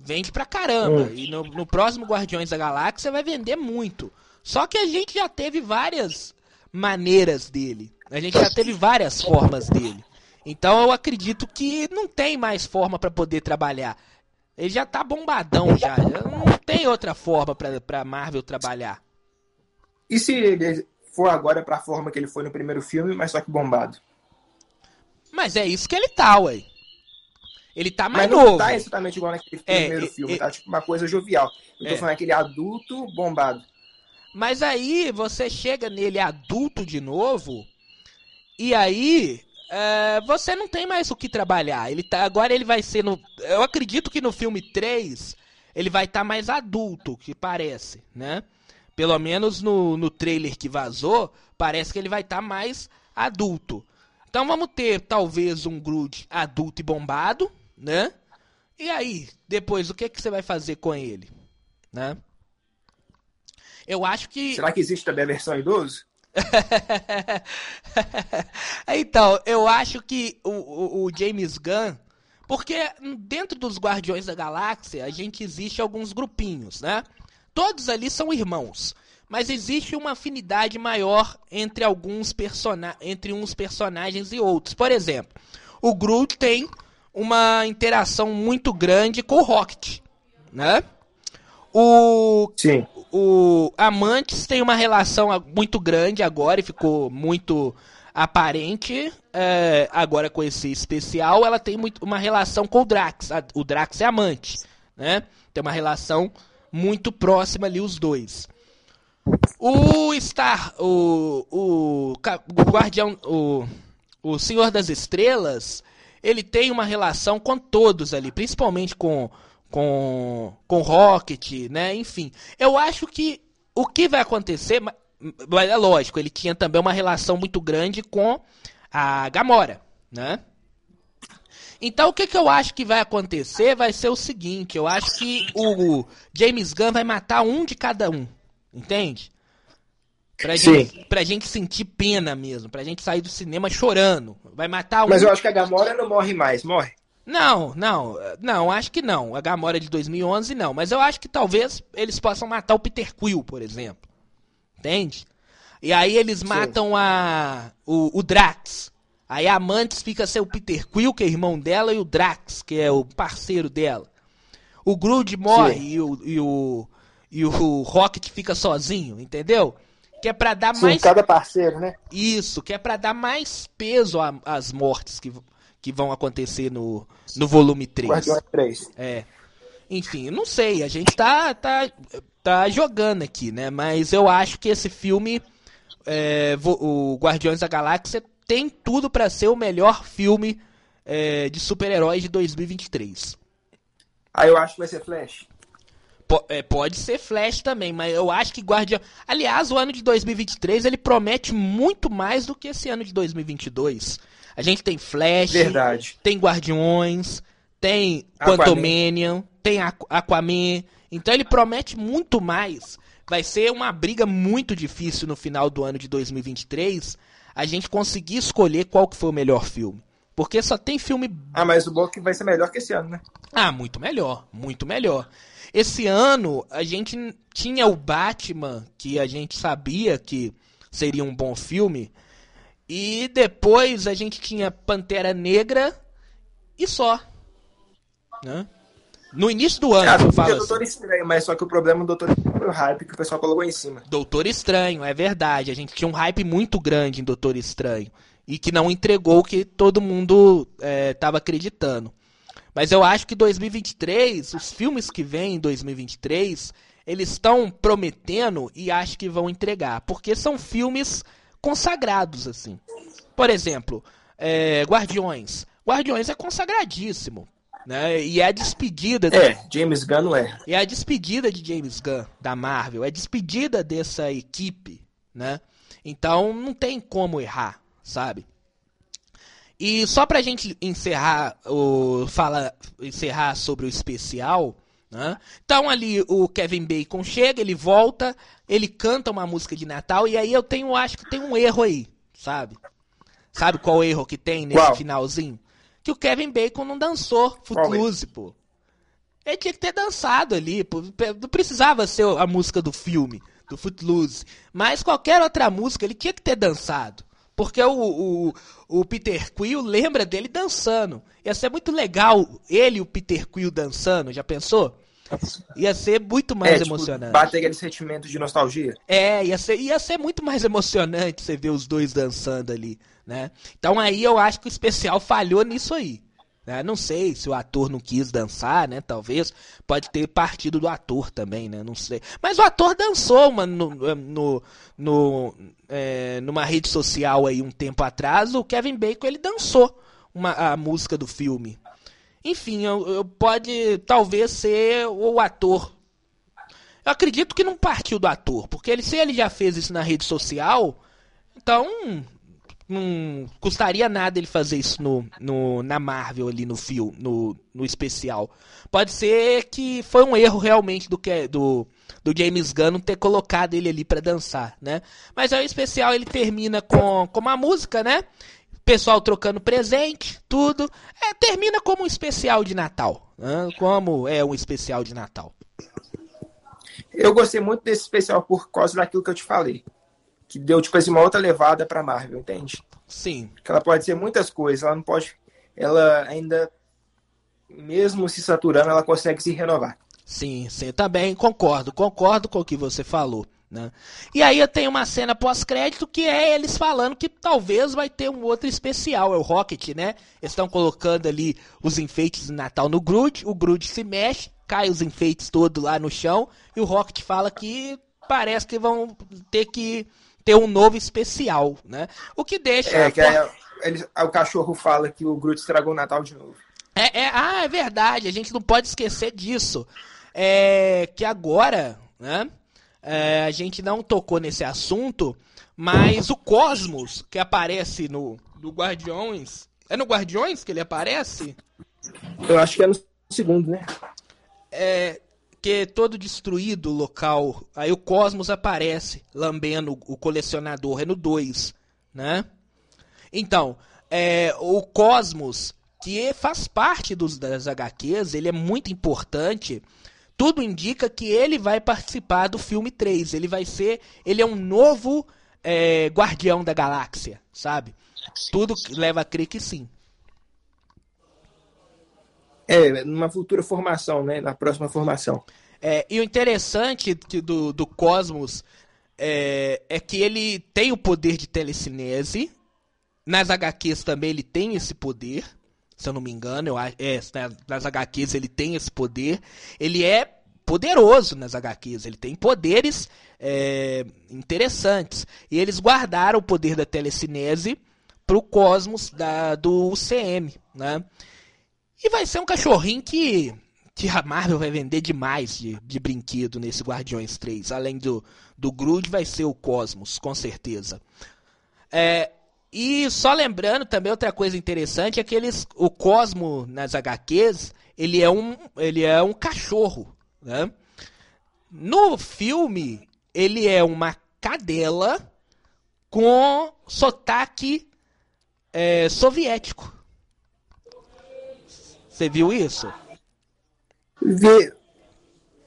Vende pra caramba. Hum. E no, no próximo Guardiões da Galáxia vai vender muito. Só que a gente já teve várias maneiras dele. A gente já teve várias formas dele. Então eu acredito que não tem mais forma para poder trabalhar. Ele já tá bombadão já. Não tem outra forma pra, pra Marvel trabalhar. E se ele for agora pra forma que ele foi no primeiro filme, mas só que bombado? Mas é isso que ele tá, ué. Ele tá mais mas não novo. tá exatamente igual naquele é, primeiro é, filme, é, tá tipo uma coisa jovial. Eu tô é. falando aquele adulto bombado. Mas aí você chega nele adulto de novo, e aí é, você não tem mais o que trabalhar. Ele tá, agora ele vai ser no. Eu acredito que no filme 3 ele vai estar tá mais adulto, que parece, né? Pelo menos no, no trailer que vazou, parece que ele vai estar tá mais adulto. Então vamos ter talvez um Groot adulto e bombado, né? E aí, depois o que, que você vai fazer com ele, né? Eu acho que. Será que existe também a versão idoso? então, eu acho que o, o, o, James Gunn. Porque dentro dos Guardiões da Galáxia a gente existe alguns grupinhos, né? Todos ali são irmãos. Mas existe uma afinidade maior entre alguns personagens, entre uns personagens e outros. Por exemplo, o Groot tem uma interação muito grande com o Rocket, né? O, Sim. O Amantes tem uma relação muito grande agora e ficou muito aparente é, agora com esse especial. Ela tem muito, uma relação com o Drax. O Drax é amante, né? Tem uma relação muito próxima ali os dois. O Star, o, o, o Guardião, o, o Senhor das Estrelas, ele tem uma relação com todos ali, principalmente com com, com Rocket, né? Enfim, eu acho que o que vai acontecer, mas é lógico, ele tinha também uma relação muito grande com a Gamora, né? Então o que, que eu acho que vai acontecer vai ser o seguinte, eu acho que o James Gunn vai matar um de cada um, entende? Pra gente, pra gente sentir pena mesmo, pra gente sair do cinema chorando. Vai matar um. Mas eu acho que a Gamora não morre mais, morre? Não, não, não, acho que não. A Gamora de 2011 não, mas eu acho que talvez eles possam matar o Peter Quill, por exemplo. Entende? E aí eles Sim. matam a o, o, Drax. Aí a Mantis fica ser o Peter Quill, que é irmão dela, e o Drax, que é o parceiro dela. O Groot morre e o, e o, e o Rocket fica sozinho, entendeu? Que é pra dar Sim, mais. cada parceiro, né? Isso, que é pra dar mais peso às mortes que, que vão acontecer no, no volume 3. Guardiões 3. É. Enfim, não sei, a gente tá, tá, tá jogando aqui, né? Mas eu acho que esse filme, é, o Guardiões da Galáxia, tem tudo para ser o melhor filme é, de super-heróis de 2023. Ah, eu acho que vai ser Flash. P é, pode ser Flash também, mas eu acho que Guardião. Aliás, o ano de 2023 ele promete muito mais do que esse ano de 2022. A gente tem Flash, Verdade. tem Guardiões, tem Quantumanium, tem Aquaman. Então ele promete muito mais. Vai ser uma briga muito difícil no final do ano de 2023 a gente conseguir escolher qual que foi o melhor filme. Porque só tem filme. Ah, mas o bom é vai ser melhor que esse ano, né? Ah, muito melhor, muito melhor. Esse ano a gente tinha o Batman, que a gente sabia que seria um bom filme, e depois a gente tinha Pantera Negra e só. Né? No início do ano, ah, eu falo Doutor assim. Estranho, mas só que o problema do Doutor Estranho foi o hype que o pessoal colocou em cima. Doutor Estranho, é verdade. A gente tinha um hype muito grande em Doutor Estranho. E que não entregou o que todo mundo estava é, acreditando. Mas eu acho que 2023, os filmes que vêm em 2023, eles estão prometendo e acho que vão entregar. Porque são filmes consagrados, assim. Por exemplo, é, Guardiões. Guardiões é consagradíssimo. Né? E é a despedida. É, James Gunn não é. E é a despedida de James Gunn, da Marvel. É a despedida dessa equipe. Né? Então não tem como errar, sabe? E só pra gente encerrar o fala encerrar sobre o especial, né? Então ali o Kevin Bacon chega, ele volta, ele canta uma música de Natal e aí eu tenho, acho que tem um erro aí, sabe? Sabe qual erro que tem nesse finalzinho? Que o Kevin Bacon não dançou Footloose, pô. Ele tinha que ter dançado ali, pô. Não precisava ser a música do filme, do Footloose. Mas qualquer outra música ele tinha que ter dançado. Porque o, o, o Peter Quill lembra dele dançando. Ia ser muito legal ele e o Peter Quill dançando, já pensou? Ia ser muito mais é, tipo, emocionante. Bater aquele sentimento de nostalgia. É, ia ser, ia ser muito mais emocionante você ver os dois dançando ali, né? Então aí eu acho que o especial falhou nisso aí. Né? Não sei se o ator não quis dançar, né? Talvez. Pode ter partido do ator também, né? Não sei. Mas o ator dançou mano, no, no, no é, numa rede social aí um tempo atrás. O Kevin Bacon ele dançou uma, a música do filme. Enfim, eu, eu pode talvez ser o ator. Eu acredito que não partiu do ator, porque ele, se ele já fez isso na rede social, então não custaria nada ele fazer isso no, no, na Marvel ali no filme, no, no especial. Pode ser que foi um erro realmente do que do do James Gunn não ter colocado ele ali para dançar, né? Mas aí o especial ele termina com, com uma música, né? Pessoal trocando presente, tudo. É, termina como um especial de Natal. Né? Como é um especial de Natal. Eu gostei muito desse especial por causa daquilo que eu te falei. Que deu, tipo assim, uma outra levada pra Marvel, entende? Sim. Que ela pode ser muitas coisas, ela não pode. Ela ainda, mesmo se saturando, ela consegue se renovar. Sim, sim, também concordo, concordo com o que você falou. Né? E aí eu tenho uma cena pós-crédito que é eles falando que talvez vai ter um outro especial, é o Rocket, né? Estão colocando ali os enfeites de Natal no Groot, o Groot se mexe, cai os enfeites todos lá no chão, e o Rocket fala que parece que vão ter que ter um novo especial, né? O que deixa... É, que é, ele, o cachorro fala que o Groot estragou o Natal de novo. É, é, ah, é verdade, a gente não pode esquecer disso. É que agora, né? É, a gente não tocou nesse assunto, mas o Cosmos, que aparece no, no Guardiões. É no Guardiões que ele aparece? Eu acho que é no segundo, né? É. Que é todo destruído o local. Aí o Cosmos aparece, lambendo o colecionador. É no 2, né? Então, é, o Cosmos, que faz parte dos, das HQs, ele é muito importante tudo indica que ele vai participar do filme 3. Ele vai ser. Ele é um novo é, guardião da galáxia, sabe? Tudo leva a crer que sim. É, numa futura formação, né? Na próxima formação. É, e o interessante do, do Cosmos é, é que ele tem o poder de telecinese. Nas HQs também ele tem esse poder se eu não me engano, eu, é, nas HQs ele tem esse poder. Ele é poderoso nas HQs, ele tem poderes é, interessantes. E eles guardaram o poder da telecinese pro cosmos da, do UCM, né? E vai ser um cachorrinho que, que a Marvel vai vender demais de, de brinquedo nesse Guardiões 3. Além do, do Groot, vai ser o Cosmos, com certeza. É, e só lembrando também outra coisa interessante é que eles, o Cosmo nas HQs, ele é um, ele é um cachorro, né? No filme, ele é uma cadela com sotaque é, soviético. Você viu isso? Vi.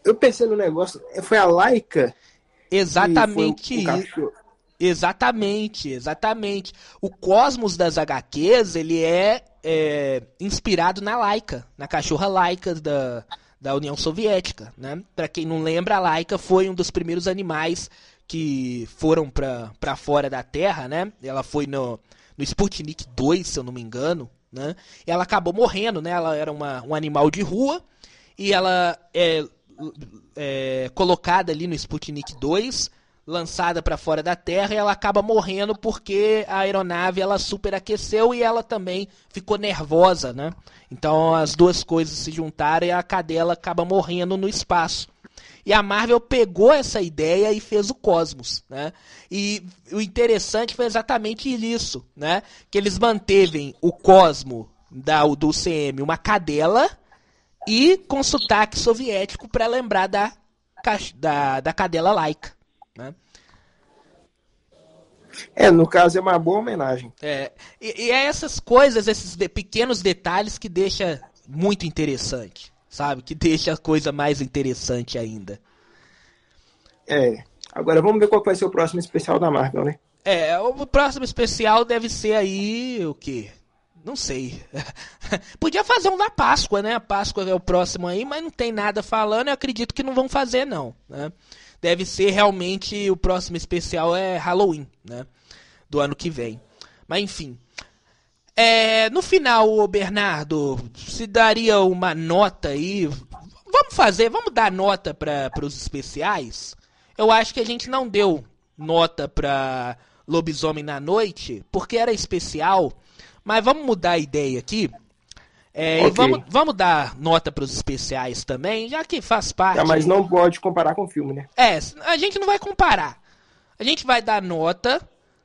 Eu pensei no negócio, foi a Laika. Exatamente isso. Exatamente, exatamente. O cosmos das HQs, ele é, é inspirado na Laika, na cachorra Laika da, da União Soviética, né? Para quem não lembra, a Laika foi um dos primeiros animais que foram para fora da Terra, né? Ela foi no, no Sputnik 2, se eu não me engano, né? Ela acabou morrendo, né? Ela era uma, um animal de rua e ela é, é colocada ali no Sputnik 2 lançada para fora da Terra e ela acaba morrendo porque a aeronave ela superaqueceu e ela também ficou nervosa, né? Então as duas coisas se juntaram e a cadela acaba morrendo no espaço. E a Marvel pegou essa ideia e fez o Cosmos, né? E o interessante foi exatamente isso, né? Que eles mantevem o Cosmo da, do CM uma cadela e com sotaque soviético para lembrar da, da, da cadela laica. Né? É, no caso é uma boa homenagem. É, e, e é essas coisas, esses de, pequenos detalhes que deixa muito interessante, sabe? Que deixa a coisa mais interessante ainda. É. Agora vamos ver qual vai ser o próximo especial da Marvel, né? É, o próximo especial deve ser aí o quê? Não sei. Podia fazer um da Páscoa, né? A Páscoa é o próximo aí, mas não tem nada falando. Eu acredito que não vão fazer, não. Né? Deve ser realmente o próximo especial é Halloween, né? Do ano que vem. Mas enfim. É, no final, Bernardo, se daria uma nota aí. Vamos fazer, vamos dar nota para os especiais? Eu acho que a gente não deu nota para Lobisomem na Noite, porque era especial. Mas vamos mudar a ideia aqui. É, okay. E vamos, vamos dar nota para os especiais também, já que faz parte. Mas não pode comparar com o filme, né? É, a gente não vai comparar. A gente vai dar nota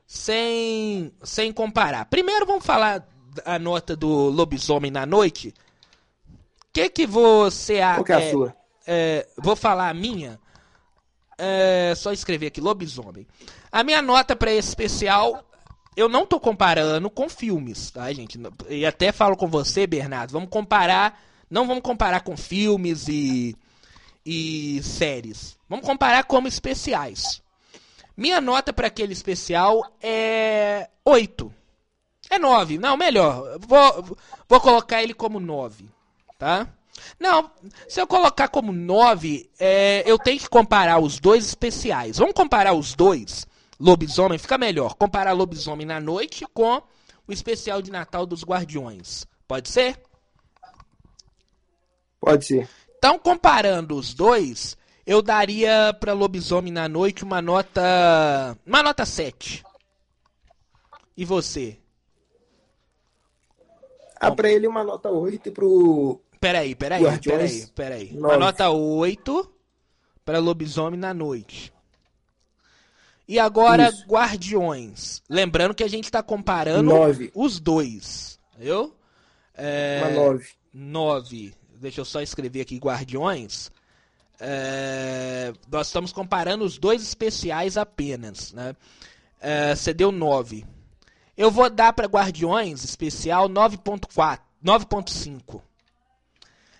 sem, sem comparar. Primeiro vamos falar a nota do Lobisomem na Noite. O que, que você acha? Qual que é a é, sua? É, vou falar a minha. É, só escrever aqui, lobisomem. A minha nota para esse especial, eu não tô comparando com filmes, tá, gente? E até falo com você, Bernardo, vamos comparar, não vamos comparar com filmes e, e séries. Vamos comparar como especiais. Minha nota para aquele especial é 8. É 9. Não, melhor. Vou, vou colocar ele como 9. Tá? Não, se eu colocar como 9, é, eu tenho que comparar os dois especiais. Vamos comparar os dois? Lobisomem, fica melhor. Comparar Lobisomem na noite com o especial de Natal dos Guardiões. Pode ser? Pode ser. Então, comparando os dois, eu daria para Lobisomem na noite uma nota. Uma nota 7. E você? Ah, pra ele uma nota 8 e pro. Peraí, peraí, peraí, peraí. Uma nota 8 para Lobisomem na noite. E agora, Isso. Guardiões. Lembrando que a gente tá comparando nove. os dois. Viu? É... Uma 9. 9. Deixa eu só escrever aqui Guardiões. É... Nós estamos comparando os dois especiais apenas. Né? É... Você deu 9. Eu vou dar para Guardiões especial 9.4, 9.5.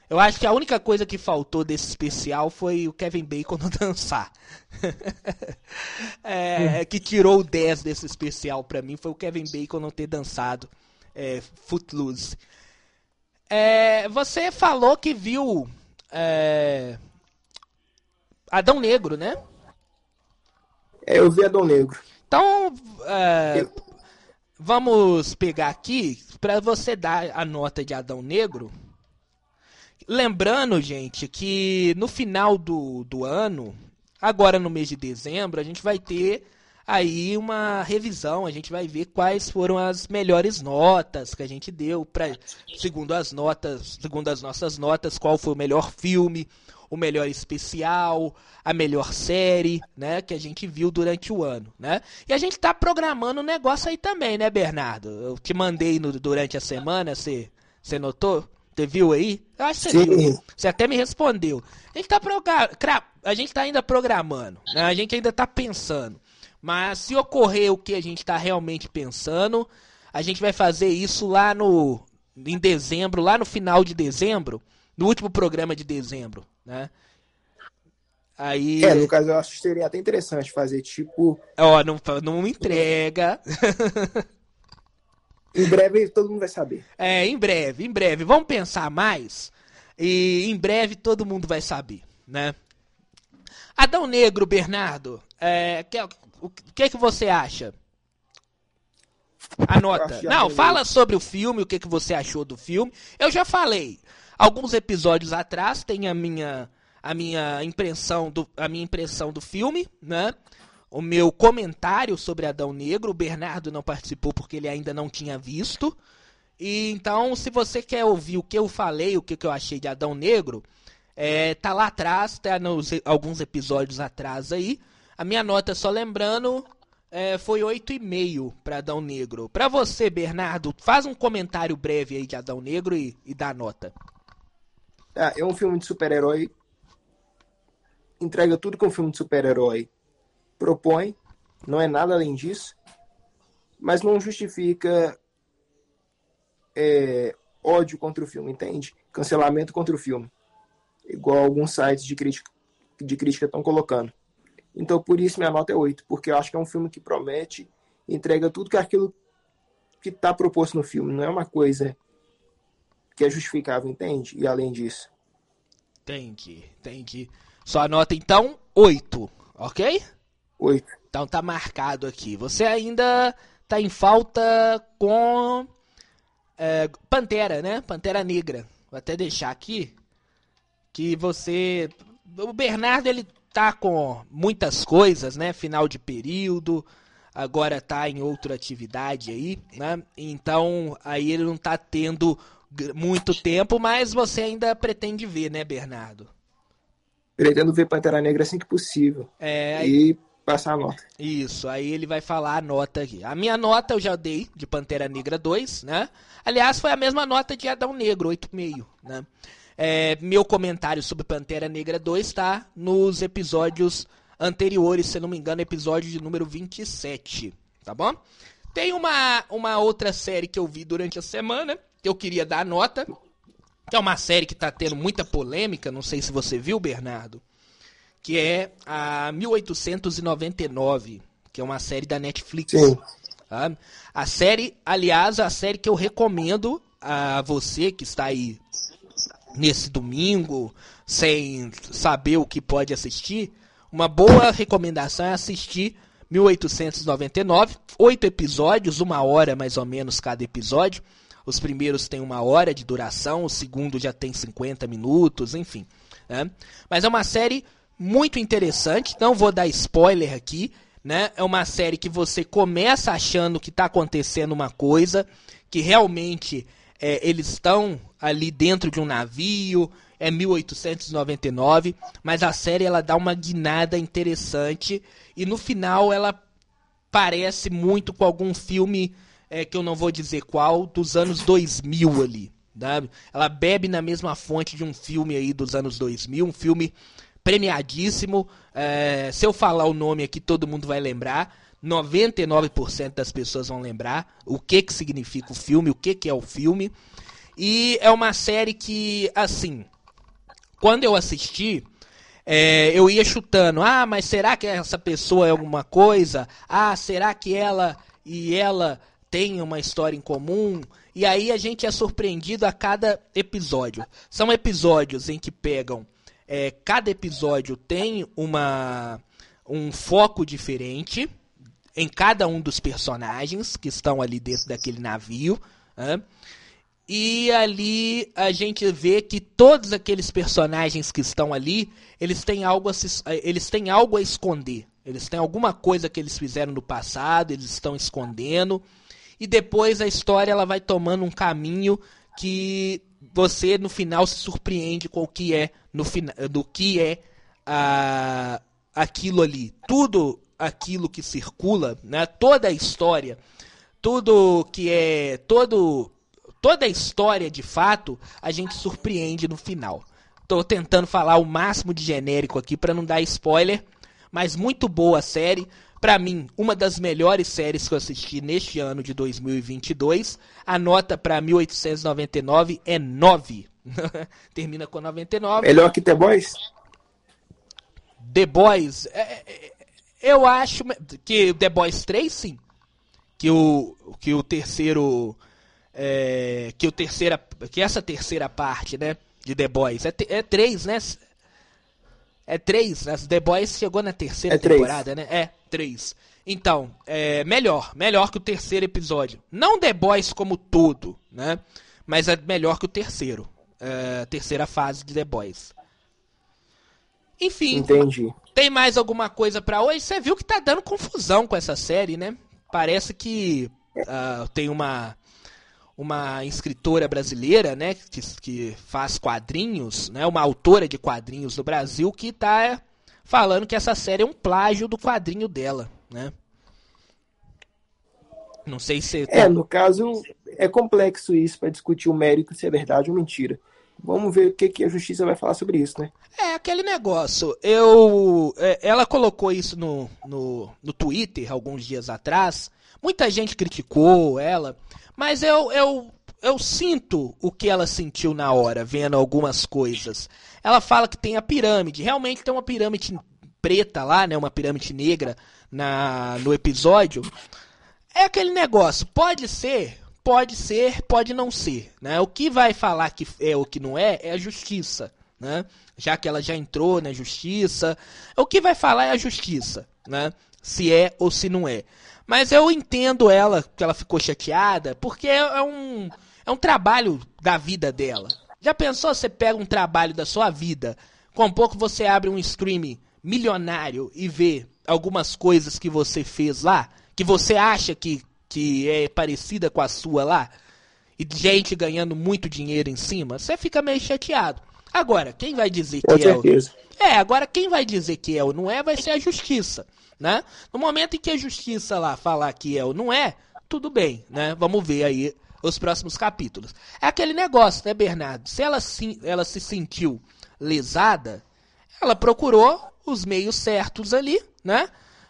Eu acho que a única coisa que faltou desse especial foi o Kevin Bacon não dançar. é, que tirou o 10 desse especial pra mim foi o Kevin Bacon não ter dançado é, Footloose. É, você falou que viu é, Adão Negro, né? É, eu vi Adão Negro. Então, é, eu... vamos pegar aqui para você dar a nota de Adão Negro Lembrando, gente, que no final do, do ano, agora no mês de dezembro, a gente vai ter aí uma revisão, a gente vai ver quais foram as melhores notas que a gente deu para segundo as notas, segundo as nossas notas, qual foi o melhor filme, o melhor especial, a melhor série, né, que a gente viu durante o ano, né? E a gente tá programando um negócio aí também, né, Bernardo? Eu te mandei no, durante a semana, você você notou? Você viu aí? Eu acho que você Sim. viu. Você até me respondeu. A gente tá, a gente tá ainda programando, né? a gente ainda tá pensando. Mas se ocorrer o que a gente tá realmente pensando, a gente vai fazer isso lá no em dezembro, lá no final de dezembro, no último programa de dezembro, né? Aí... É, no caso eu acho que seria até interessante fazer tipo. Ó, não, não entrega. Em breve todo mundo vai saber. É, em breve, em breve. Vamos pensar mais e em breve todo mundo vai saber, né? Adão Negro, Bernardo, é, que, o que, que você acha? Anota. Não, fala sobre o filme, o que, que você achou do filme. Eu já falei. Alguns episódios atrás tem a minha a minha impressão do a minha impressão do filme, né? O meu comentário sobre Adão Negro. O Bernardo não participou porque ele ainda não tinha visto. E então, se você quer ouvir o que eu falei, o que, eu achei de Adão Negro, é, tá lá atrás, tá nos alguns episódios atrás aí. A minha nota, só lembrando, é, foi 8,5 para Adão Negro. Para você, Bernardo, faz um comentário breve aí de Adão Negro e, e dá nota. Ah, é um filme de super-herói. Entrega tudo que um filme de super-herói propõe, não é nada além disso, mas não justifica é, ódio contra o filme, entende? Cancelamento contra o filme, igual alguns sites de crítica de crítica estão colocando. Então, por isso minha nota é 8, porque eu acho que é um filme que promete, entrega tudo que é aquilo que está proposto no filme, não é uma coisa que é justificável, entende? E além disso. Entendi, entendi. Sua nota então, 8, ok? Oito. Então tá marcado aqui. Você ainda tá em falta com é, Pantera, né? Pantera Negra. Vou até deixar aqui que você. O Bernardo ele tá com muitas coisas, né? Final de período, agora tá em outra atividade aí, né? Então aí ele não tá tendo muito tempo, mas você ainda pretende ver, né, Bernardo? Pretendo ver Pantera Negra assim que possível. É. E passar a nota. Isso, aí ele vai falar a nota aqui. A minha nota eu já dei de Pantera Negra 2, né? Aliás, foi a mesma nota de Adão Negro, 8,5, né? É, meu comentário sobre Pantera Negra 2 está nos episódios anteriores, se não me engano, episódio de número 27, tá bom? Tem uma, uma outra série que eu vi durante a semana, que eu queria dar nota, que é uma série que tá tendo muita polêmica, não sei se você viu, Bernardo, que é a 1899, que é uma série da Netflix. Sim. Tá? A série, aliás, a série que eu recomendo a você que está aí nesse domingo, sem saber o que pode assistir, uma boa recomendação é assistir 1899, oito episódios, uma hora mais ou menos cada episódio. Os primeiros têm uma hora de duração, o segundo já tem 50 minutos, enfim. Né? Mas é uma série muito interessante, não vou dar spoiler aqui, né? É uma série que você começa achando que está acontecendo uma coisa, que realmente é, eles estão ali dentro de um navio, é 1899, mas a série ela dá uma guinada interessante e no final ela parece muito com algum filme é, que eu não vou dizer qual, dos anos 2000 ali. Sabe? Ela bebe na mesma fonte de um filme aí dos anos 2000, um filme premiadíssimo. É, se eu falar o nome aqui, todo mundo vai lembrar. 99% das pessoas vão lembrar o que, que significa o filme, o que, que é o filme. E é uma série que, assim, quando eu assisti, é, eu ia chutando. Ah, mas será que essa pessoa é alguma coisa? Ah, será que ela e ela têm uma história em comum? E aí a gente é surpreendido a cada episódio. São episódios em que pegam. É, cada episódio tem uma, um foco diferente em cada um dos personagens que estão ali dentro daquele navio. Né? E ali a gente vê que todos aqueles personagens que estão ali, eles têm algo a, se, eles têm algo a esconder. Eles têm alguma coisa que eles fizeram no passado, eles estão escondendo. E depois a história ela vai tomando um caminho que você no final se surpreende com o que é no do que é a, aquilo ali. Tudo aquilo que circula, né? Toda a história, tudo que é todo toda a história de fato, a gente surpreende no final. Tô tentando falar o máximo de genérico aqui para não dar spoiler, mas muito boa a série. Para mim, uma das melhores séries que eu assisti neste ano de 2022. A nota para 1899 é 9. Termina com 99. Melhor que The Boys? The Boys. É, é, eu acho que The Boys 3, sim. Que o, que o terceiro. É, que o terceira. Que essa terceira parte, né? De The Boys. É, é 3, né? É 3. As The Boys chegou na terceira é temporada, né? É, 3. Então, é melhor. Melhor que o terceiro episódio. Não The Boys como todo, né? Mas é melhor que o terceiro. É, terceira fase de The Boys. Enfim. Entendi. Tem mais alguma coisa para hoje? Você viu que tá dando confusão com essa série, né? Parece que uh, tem uma uma escritora brasileira, né, que, que faz quadrinhos, né, uma autora de quadrinhos do Brasil que está falando que essa série é um plágio do quadrinho dela, né? Não sei se É, no caso é complexo isso para discutir o mérito se é verdade ou mentira. Vamos ver o que, que a justiça vai falar sobre isso, né? É, aquele negócio. Eu. É, ela colocou isso no, no, no Twitter alguns dias atrás. Muita gente criticou ela. Mas eu, eu, eu sinto o que ela sentiu na hora, vendo algumas coisas. Ela fala que tem a pirâmide. Realmente tem uma pirâmide preta lá, né? Uma pirâmide negra na, no episódio. É aquele negócio. Pode ser Pode ser, pode não ser. Né? O que vai falar que é o que não é é a justiça. Né? Já que ela já entrou na justiça. O que vai falar é a justiça. Né? Se é ou se não é. Mas eu entendo ela, que ela ficou chateada, porque é, é um, é um trabalho da vida dela. Já pensou você pega um trabalho da sua vida, com pouco você abre um stream milionário e vê algumas coisas que você fez lá, que você acha que que é parecida com a sua lá, e gente ganhando muito dinheiro em cima, você fica meio chateado. Agora, quem vai dizer que é o... É, agora quem vai dizer que é ou não é vai ser a justiça, né? No momento em que a justiça lá falar que é ou não é, tudo bem, né? Vamos ver aí os próximos capítulos. É aquele negócio, né, Bernardo? Se ela, se, ela se sentiu lesada, ela procurou os meios certos ali, né?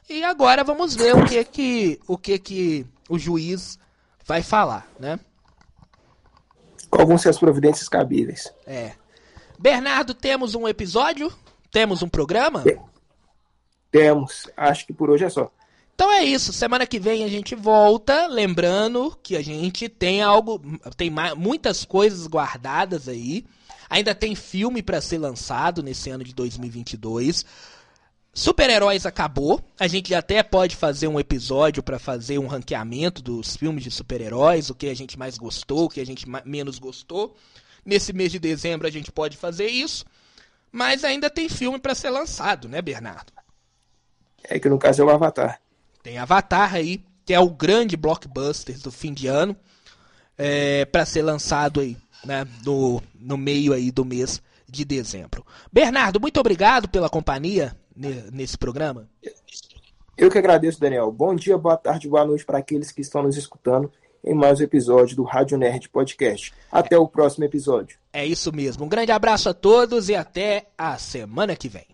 E agora vamos ver o que que o que que o juiz vai falar, né? Qual vão ser as providências cabíveis? É. Bernardo, temos um episódio? Temos um programa? Temos. Acho que por hoje é só. Então é isso. Semana que vem a gente volta. Lembrando que a gente tem algo, tem muitas coisas guardadas aí. Ainda tem filme para ser lançado nesse ano de 2022. Super-heróis acabou. A gente até pode fazer um episódio para fazer um ranqueamento dos filmes de super-heróis, o que a gente mais gostou, o que a gente menos gostou. Nesse mês de dezembro a gente pode fazer isso. Mas ainda tem filme para ser lançado, né, Bernardo? É que no caso é o Avatar. Tem Avatar aí, que é o grande blockbuster do fim de ano, é, para ser lançado aí, né, no, no meio aí do mês de dezembro. Bernardo, muito obrigado pela companhia nesse programa. Eu que agradeço, Daniel. Bom dia, boa tarde, boa noite para aqueles que estão nos escutando em mais um episódio do Rádio Nerd Podcast. Até é. o próximo episódio. É isso mesmo. Um grande abraço a todos e até a semana que vem.